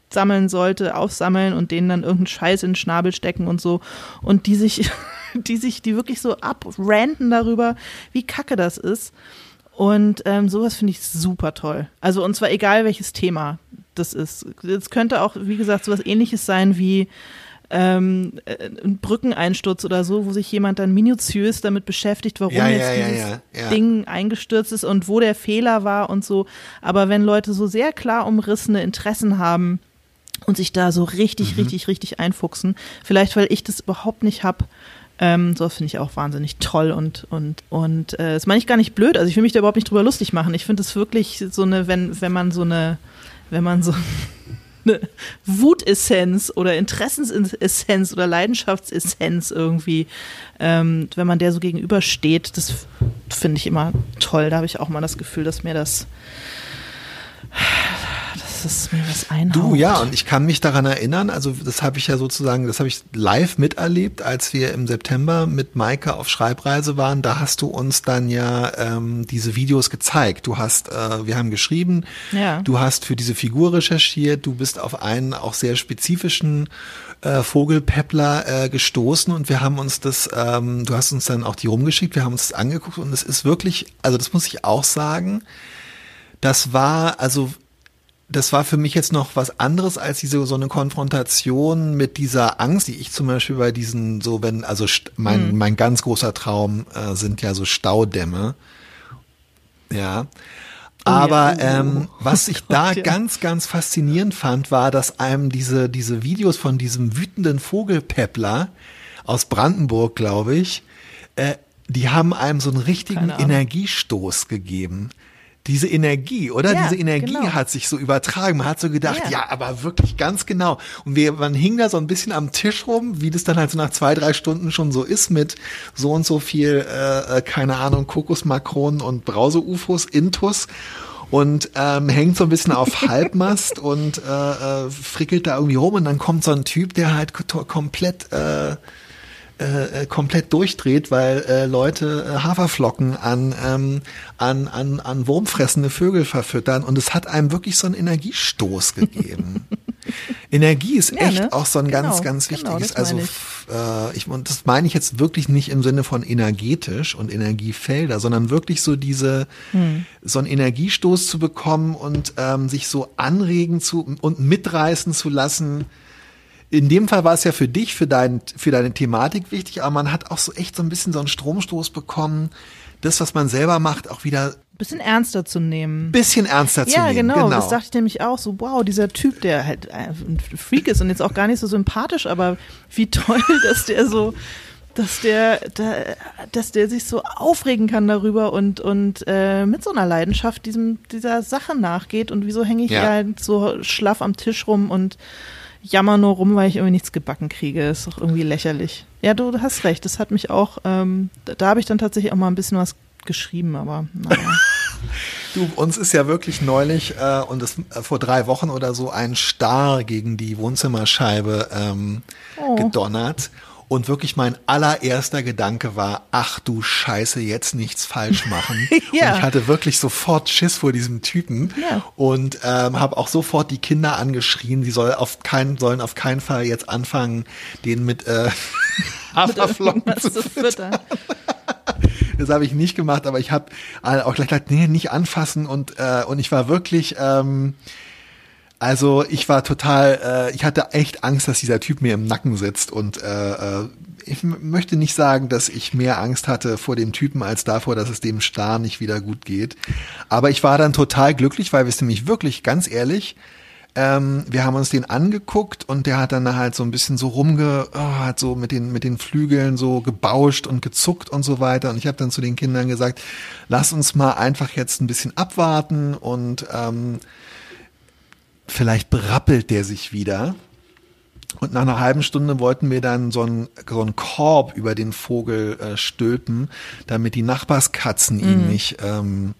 aufsammeln sollte, aufsammeln und denen dann irgendeinen Scheiß in den Schnabel stecken und so. Und die sich die sich, die wirklich so abranten darüber, wie kacke das ist. Und ähm, sowas finde ich super toll. Also und zwar egal welches Thema das ist. Es könnte auch, wie gesagt, sowas ähnliches sein wie ähm, äh, ein Brückeneinsturz oder so, wo sich jemand dann minutiös damit beschäftigt, warum ja, jetzt ja, dieses ja, Ding eingestürzt ist und wo der Fehler war und so. Aber wenn Leute so sehr klar umrissene Interessen haben und sich da so richtig, mhm. richtig, richtig einfuchsen, vielleicht weil ich das überhaupt nicht habe, ähm, so finde ich auch wahnsinnig toll und und und äh, das meine ich gar nicht blöd. Also ich will mich da überhaupt nicht drüber lustig machen. Ich finde es wirklich so eine, wenn wenn man so eine, wenn man so eine Wutessenz oder Interessensessenz oder Leidenschaftsessenz irgendwie, ähm, wenn man der so gegenübersteht, das finde ich immer toll. Da habe ich auch mal das Gefühl, dass mir das dass mir was einhaut. Du, ja, und ich kann mich daran erinnern, also das habe ich ja sozusagen, das habe ich live miterlebt, als wir im September mit Maike auf Schreibreise waren. Da hast du uns dann ja ähm, diese Videos gezeigt. Du hast, äh, wir haben geschrieben, ja. du hast für diese Figur recherchiert, du bist auf einen auch sehr spezifischen äh, Vogelpeppler äh, gestoßen und wir haben uns das, ähm, du hast uns dann auch die rumgeschickt, wir haben uns das angeguckt und es ist wirklich, also das muss ich auch sagen, das war, also das war für mich jetzt noch was anderes als diese so eine Konfrontation mit dieser Angst, die ich zum Beispiel bei diesen so wenn also mein mhm. mein ganz großer Traum äh, sind ja so Staudämme, ja. Oh Aber ja, oh, oh. ähm, was ich da ja. ganz, ganz faszinierend fand, war, dass einem diese, diese Videos von diesem wütenden Vogelpeppler aus Brandenburg, glaube ich, äh, die haben einem so einen richtigen. Energiestoß gegeben. Diese Energie, oder? Ja, Diese Energie genau. hat sich so übertragen. Man hat so gedacht, Ja. ja, aber wirklich ganz genau. Und wir, man hing da so ein bisschen am Tisch rum, wie das dann halt so nach zwei, drei Stunden schon so ist mit so und so viel, äh, äh, keine Ahnung, Kokosmakronen und Brause-UFOs, Intus. Und ähm, hängt so ein bisschen auf Halbmast und äh, äh, frickelt da irgendwie rum und dann kommt so ein Typ, der halt ko- komplett äh, äh, äh, komplett durchdreht, weil äh, Leute äh, Haferflocken an, ähm, an, an, an wurmfressende Vögel verfüttern und es hat einem wirklich so einen Energiestoß gegeben. Energie ist Ja, echt ne? auch so ein ganz, Genau, ganz genau, wichtiges. das also ich. äh, ich, und das meine ich jetzt wirklich nicht im Sinne von energetisch und Energiefelder, sondern wirklich so diese, Hm. so einen Energiestoß zu bekommen und ähm, sich so anregen zu und mitreißen zu lassen. In dem Fall war es ja für dich, für, dein, für deine Thematik wichtig, aber man hat auch so echt so ein bisschen so einen Stromstoß bekommen, das, was man selber macht, auch wieder Bisschen ernster zu nehmen. bisschen ernster zu Ja, nehmen. genau, Das dachte ich nämlich auch so, wow, dieser Typ, der halt ein Freak ist und jetzt auch gar nicht so sympathisch, aber wie toll, dass der so, dass der, da, dass der sich so aufregen kann darüber und, und äh, mit so einer Leidenschaft diesem, dieser Sache nachgeht und wieso hänge ich Ja. hier halt so schlaff am Tisch rum und jammer nur rum, weil ich irgendwie nichts gebacken kriege. Ist doch irgendwie lächerlich. Ja, du, du hast recht. Das hat mich auch, ähm, da, da habe ich dann tatsächlich auch mal ein bisschen was geschrieben, aber naja. Du, uns ist ja wirklich neulich äh, und das, äh, vor drei Wochen oder so ein Star gegen die Wohnzimmerscheibe ähm, Oh. gedonnert. Und wirklich mein allererster Gedanke war, ach du Scheiße, jetzt nichts falsch machen. Ja. Und ich hatte wirklich sofort Schiss vor diesem Typen Ja. und ähm, habe auch sofort die Kinder angeschrien, die soll auf keinen, sollen auf keinen Fall jetzt anfangen, den mit äh, Haferflocken zu zu füttern. das habe ich nicht gemacht, aber ich habe auch gleich gesagt, nee, nicht anfassen und äh, und ich war wirklich, ähm, also ich war total, äh, ich hatte echt Angst, dass dieser Typ mir im Nacken sitzt und äh, äh, ich möchte nicht sagen, dass ich mehr Angst hatte vor dem Typen als davor, dass es dem Star nicht wieder gut geht. Aber ich war dann total glücklich, weil wir es nämlich wirklich, ganz ehrlich, ähm, wir haben uns den angeguckt und der hat dann halt so ein bisschen so rumge, oh, hat so mit den, mit den Flügeln so gebauscht und gezuckt und so weiter. Und ich habe dann zu den Kindern gesagt, lass uns mal einfach jetzt ein bisschen abwarten und ähm, vielleicht berappelt der sich wieder. Und nach einer halben Stunde wollten wir dann so einen, so einen Korb über den Vogel äh, stülpen, damit die Nachbarskatzen ihn nicht, ähm,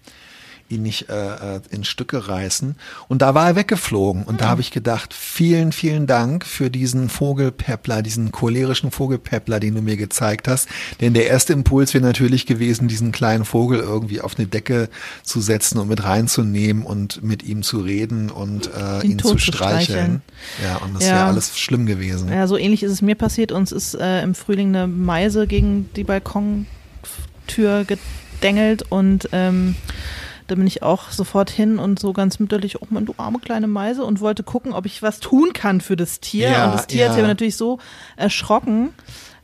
ihn nicht äh, äh, in Stücke reißen. Und da war er weggeflogen. Und da habe ich gedacht, vielen, vielen Dank für diesen Vogelpeppler, diesen cholerischen Vogelpeppler, den du mir gezeigt hast. Denn der erste Impuls wäre natürlich gewesen, diesen kleinen Vogel irgendwie auf eine Decke zu setzen und mit reinzunehmen und mit ihm zu reden und äh, Ihn ihn, zu streicheln. Ja, und das Ja. wäre alles schlimm gewesen. Ja, so ähnlich ist es mir passiert. Uns ist äh, im Frühling eine Meise gegen die Balkontür gedengelt und ähm, da bin ich auch sofort hin und so ganz mütterlich, oh man, du arme kleine Meise und wollte gucken, ob ich was tun kann für das Tier. Ja, und das Tier ja. hat sich aber natürlich so erschrocken,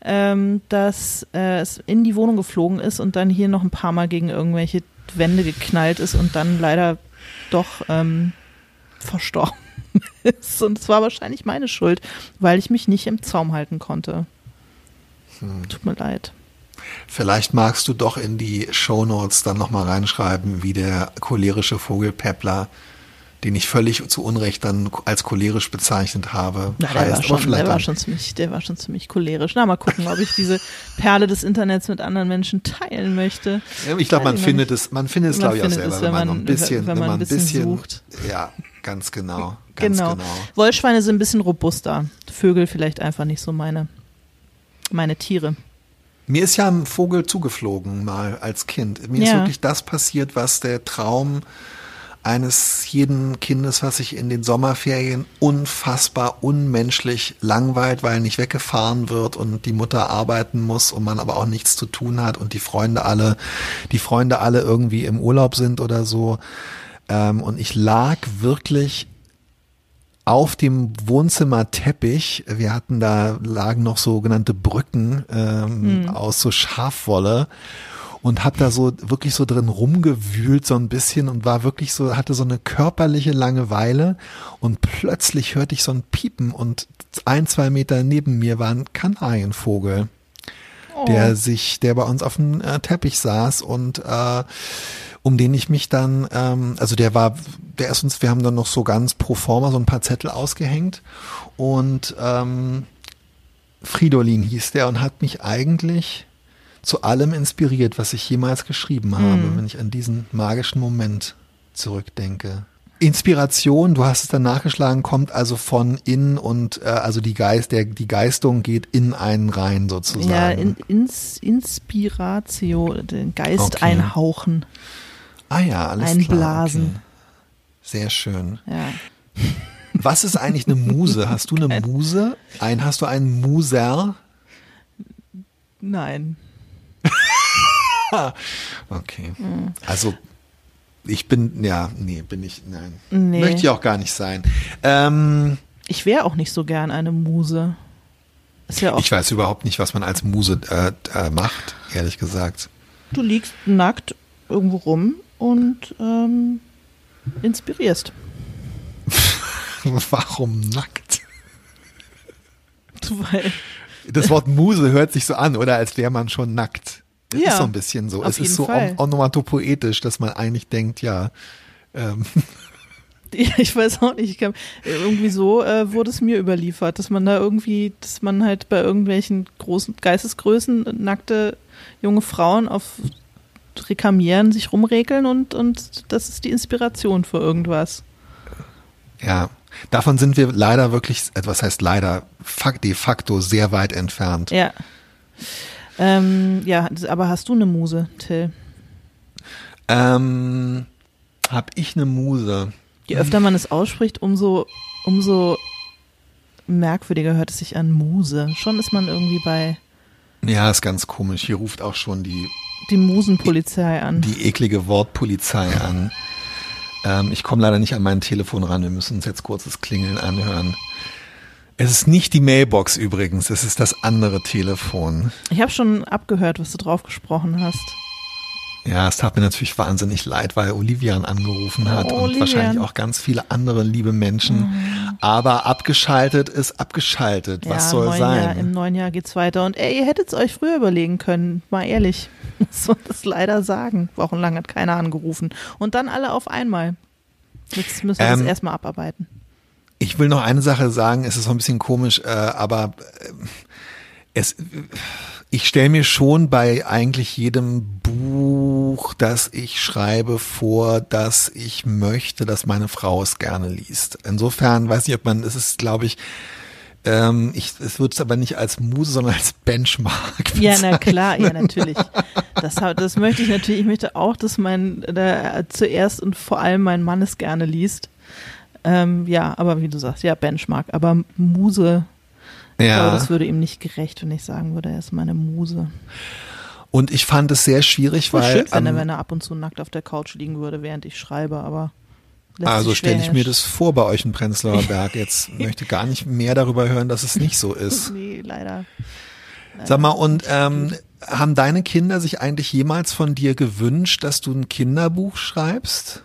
ähm, dass äh, es in die Wohnung geflogen ist und dann hier noch ein paar Mal gegen irgendwelche Wände geknallt ist und dann leider doch ähm, verstorben ist. Und es war wahrscheinlich meine Schuld, weil ich mich nicht im Zaum halten konnte. Hm. Tut mir leid. Vielleicht magst du doch in die Shownotes dann nochmal reinschreiben, wie der cholerische Vogelpeppler, den ich völlig zu Unrecht dann als cholerisch bezeichnet habe, Na, der, heißt. war schon, der, war schon ziemlich, der war schon ziemlich cholerisch. Na, mal gucken, ob ich diese Perle des Internets mit anderen Menschen teilen möchte. Ja, ich glaube, man ich findet es, man findet es, Man glaube ich, auch selber, es, wenn man man- ein bisschen, wenn man ein bisschen sucht. Ja, ganz genau, ganz Genau. genau. Wollschweine sind ein bisschen robuster. Vögel vielleicht einfach nicht so meine, meine Tiere. Mir ist ja ein Vogel zugeflogen mal als Kind. Mir ist Ja. wirklich das passiert, was der Traum eines jeden Kindes, was sich in den Sommerferien unfassbar unmenschlich langweilt, weil nicht weggefahren wird und die Mutter arbeiten muss und man aber auch nichts zu tun hat und die Freunde alle, die Freunde alle irgendwie im Urlaub sind oder so. Ähm, und ich lag wirklich auf dem Wohnzimmerteppich, wir hatten da, lagen noch sogenannte Brücken ähm, aus so Schafwolle und hab da so wirklich so drin rumgewühlt so ein bisschen und war wirklich so, hatte so eine körperliche Langeweile und plötzlich hörte ich so ein Piepen und ein, zwei Meter neben mir war ein Kanarienvogel. der sich, der bei uns auf dem äh, Teppich saß und äh, um den ich mich dann, ähm, also der war, der ist uns, wir haben dann noch so ganz pro forma so ein paar Zettel ausgehängt und ähm, Fridolin hieß der und hat mich eigentlich zu allem inspiriert, was ich jemals geschrieben habe, Hm. wenn ich an diesen magischen Moment zurückdenke. Inspiration, du hast es dann nachgeschlagen, kommt also von innen und äh, also die Geist, der die Geistung geht in einen rein sozusagen. Ja, in, ins, Inspiratio, den Geist Okay. einhauchen. Ah ja, alles einblasen. klar. Okay. Sehr schön. Ja. Was ist eigentlich eine Muse? Hast du eine Muse? Ein, hast du einen Muser? Nein. Okay. Also ich bin, ja, nee, bin ich, nein. Nee. Möchte ich auch gar nicht sein. Ähm, Ich wäre auch nicht so gern eine Muse. Ist ja auch, ich weiß überhaupt nicht, was man als Muse äh, äh, macht, ehrlich gesagt. du liegst nackt irgendwo rum und ähm, inspirierst. Warum nackt? Weil, Das Wort Muse hört sich so an, oder als wäre man schon nackt. Das Ja, ist so ein bisschen so. es ist so on onomatopoetisch, dass man eigentlich denkt, ja, ähm, ich weiß auch nicht, ich kann, irgendwie so äh, wurde es mir überliefert, dass man da irgendwie, dass man halt bei irgendwelchen großen Geistesgrößen nackte junge Frauen auf Rekamieren sich rumregeln und, und das ist die Inspiration für irgendwas. ja. Davon sind wir leider wirklich, äh, was heißt leider, de facto sehr weit entfernt. Ja. Ähm, ja, aber hast du eine Muse, Till? Ähm, hab ich eine Muse? Je öfter man es ausspricht, umso, umso merkwürdiger hört es sich an Muse. Schon ist man irgendwie bei Ja, ist ganz komisch. Hier ruft auch schon die, die Musenpolizei an. die eklige Wortpolizei an. Ähm, ich komme leider nicht an mein Telefon ran. Wir müssen uns jetzt kurzes Klingeln anhören. Es ist nicht die Mailbox übrigens, es ist das andere Telefon. Ich habe schon abgehört, was du drauf gesprochen hast. Ja, es tat mir natürlich wahnsinnig leid, weil Olivian angerufen hat Oh, und Olivian. wahrscheinlich auch ganz viele andere liebe Menschen. Aber abgeschaltet ist abgeschaltet. Was ja, soll im neuen sein? Jahr, Im neuen Jahr geht's weiter. Und ey, ihr hättet es euch früher überlegen können, mal ehrlich. Muss man das leider sagen. Wochenlang hat keiner angerufen. Und dann alle auf einmal. Jetzt müssen wir das Ähm, erstmal abarbeiten. Ich will noch eine Sache sagen, es ist so ein bisschen komisch, äh, aber äh, es, ich stelle mir schon bei eigentlich jedem Buch, das ich schreibe, vor, dass ich möchte, dass meine Frau es gerne liest. Insofern weiß nicht, ob man, es ist, glaube ich, ähm, ich, es wird es aber nicht als Muse, sondern als Benchmark. Ja, na klar, ja, natürlich. Das, das möchte ich natürlich. Ich möchte auch, dass mein, der, zuerst und vor allem mein Mann es gerne liest. Ähm, ja, aber wie du sagst, ja, Benchmark. Aber Muse, Ja. das würde ihm nicht gerecht, wenn ich sagen würde, er ist meine Muse. Und ich fand es sehr schwierig, Voll weil schön fände, am- wenn er ab und zu nackt auf der Couch liegen würde, während ich schreibe, aber. Also stelle ich mir das vor bei euch in Prenzlauer Berg. Jetzt möchte gar nicht mehr darüber hören, dass es nicht so ist. Nee, leider. Sag mal, und ähm, haben deine Kinder sich eigentlich jemals von dir gewünscht, dass du ein Kinderbuch schreibst?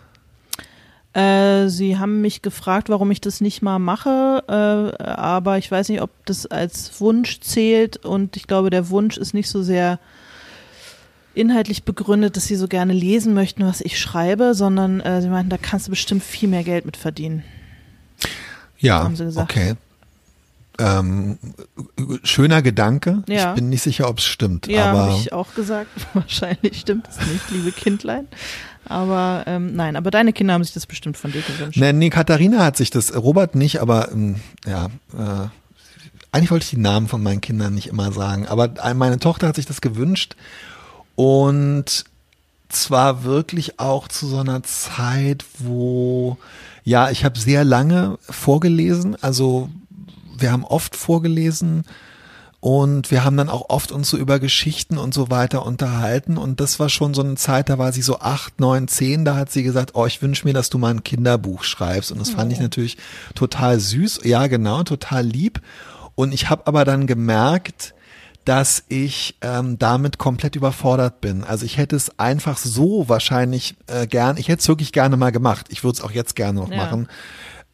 Äh, sie haben mich gefragt, warum ich das nicht mal mache, äh, aber ich weiß nicht, ob das als Wunsch zählt und ich glaube, der Wunsch ist nicht so sehr inhaltlich begründet, dass sie so gerne lesen möchten, was ich schreibe, sondern äh, sie meinten, da kannst du bestimmt viel mehr Geld mit verdienen. Ja, Haben sie gesagt. okay. Ähm, schöner Gedanke. Ja. Ich bin nicht sicher, ob es stimmt. Ja, habe ich auch gesagt. Wahrscheinlich stimmt es nicht, liebe Kindlein. Aber ähm, nein, aber deine Kinder haben sich das bestimmt von dir gewünscht. Nee, nee, Katharina hat sich das, Robert nicht, aber ähm, ja, äh, eigentlich wollte ich die Namen von meinen Kindern nicht immer sagen, aber meine Tochter hat sich das gewünscht und zwar wirklich auch zu so einer Zeit, wo, ja, ich habe sehr lange vorgelesen, also wir haben oft vorgelesen und wir haben dann auch oft uns so über Geschichten und so weiter unterhalten. Und das war schon so eine Zeit, da war sie so acht, neun, zehn, da hat sie gesagt, oh, ich wünsche mir, dass du mal ein Kinderbuch schreibst. Und das fand ich natürlich total süß. Ja, genau, total lieb. Und ich habe aber dann gemerkt, dass ich ähm, damit komplett überfordert bin. Also ich hätte es einfach so wahrscheinlich äh, gern, ich hätte es wirklich gerne mal gemacht. Ich würde es auch jetzt gerne noch Ja. machen.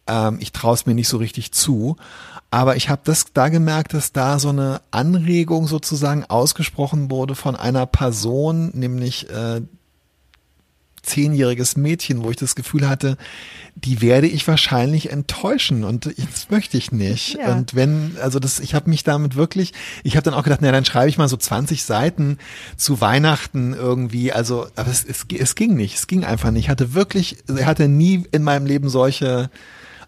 Ähm, ich traue es mir nicht so richtig zu. Aber ich habe das da gemerkt, dass da so eine Anregung sozusagen ausgesprochen wurde von einer Person, nämlich äh, zehnjähriges Mädchen, wo ich das Gefühl hatte, die werde ich wahrscheinlich enttäuschen und das möchte ich nicht. Ja. Und wenn, also das, ich habe mich damit wirklich, ich habe dann auch gedacht, na dann schreibe ich mal so 20 Seiten zu Weihnachten irgendwie. Also, aber es, es, es ging nicht, es ging einfach nicht. Ich hatte wirklich, ich hatte nie in meinem Leben solche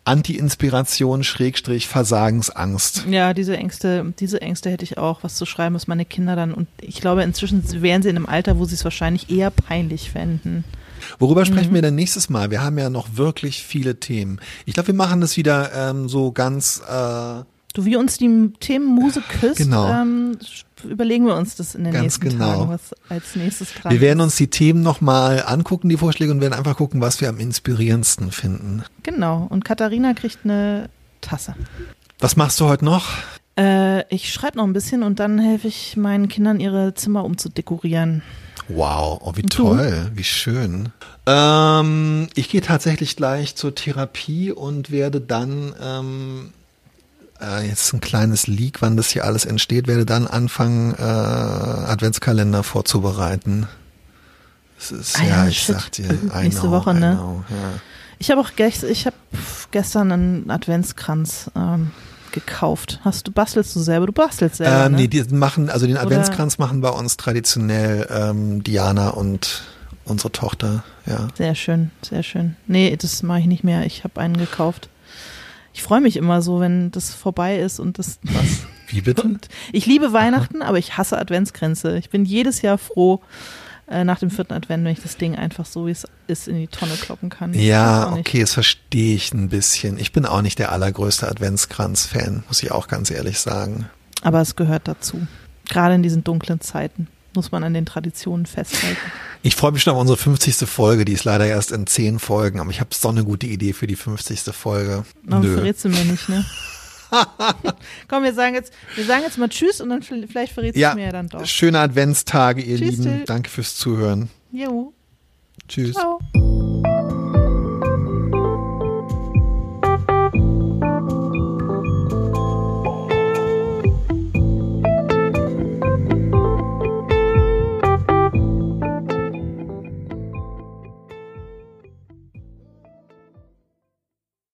Anti-Inspiration, Schrägstrich, Versagensangst. Ja, diese Ängste, diese Ängste hätte ich auch, was zu schreiben, was meine Kinder dann, und ich glaube, inzwischen wären sie in einem Alter, wo sie es wahrscheinlich eher peinlich fänden. Worüber sprechen wir denn nächstes Mal? Wir haben ja noch wirklich viele Themen. Ich glaube, wir machen das wieder ähm, so ganz. Äh, Du, wie uns die Themenmuse küsst, Genau. ähm, überlegen wir uns das in den Ganz nächsten genau. Tagen, was als nächstes dran wir werden uns die Themen nochmal angucken, die Vorschläge, und werden einfach gucken, was wir am inspirierendsten finden. Genau. Und Katharina kriegt eine Tasse. Was machst du heute noch? Äh, ich schreibe noch ein bisschen und dann helfe ich meinen Kindern, ihre Zimmer umzudekorieren. Wow, oh, wie toll, wie schön. Ähm, ich gehe tatsächlich gleich zur Therapie und werde dann, ähm, äh, jetzt ein kleines Leak, wann das hier alles entsteht, werde dann anfangen, äh, Adventskalender vorzubereiten. Es ist, Ah ja, ja, ich shit. sag dir, I Nächste know, Woche, ne? know, ja. Ich habe auch gest ich hab gestern einen Adventskranz ähm, gekauft. Hast du bastelst du selber? Du bastelst selber. Ne? nee, die machen, also den Oder- Adventskranz machen bei uns traditionell ähm, Diana und unsere Tochter, ja. Sehr schön, sehr schön. Nee, das mache ich nicht mehr. Ich habe einen gekauft. Ich freue mich immer so, wenn das vorbei ist und das. Was? Wie bitte? Ich liebe Weihnachten, aber ich hasse Adventskränze. Ich bin jedes Jahr froh äh, nach dem vierten Advent, wenn ich das Ding einfach so, wie es ist, in die Tonne kloppen kann. Ja, okay, das verstehe ich ein bisschen. Ich bin auch nicht der allergrößte Adventskranz-Fan, muss ich auch ganz ehrlich sagen. Aber es gehört dazu. Gerade in diesen dunklen Zeiten muss man an den Traditionen festhalten. Ich freue mich schon auf unsere 50. Folge, die ist leider erst in 10 Folgen, aber ich habe so eine gute Idee für die 50. Folge. Aber Nö. verrätst du mir nicht, ne? Komm, wir sagen jetzt, wir sagen jetzt mal Tschüss und dann vielleicht verrätst du Ja, mir ja dann doch. schöne Adventstage, ihr Tschüss, Lieben. Danke fürs Zuhören. Jo, Tschüss. ciao.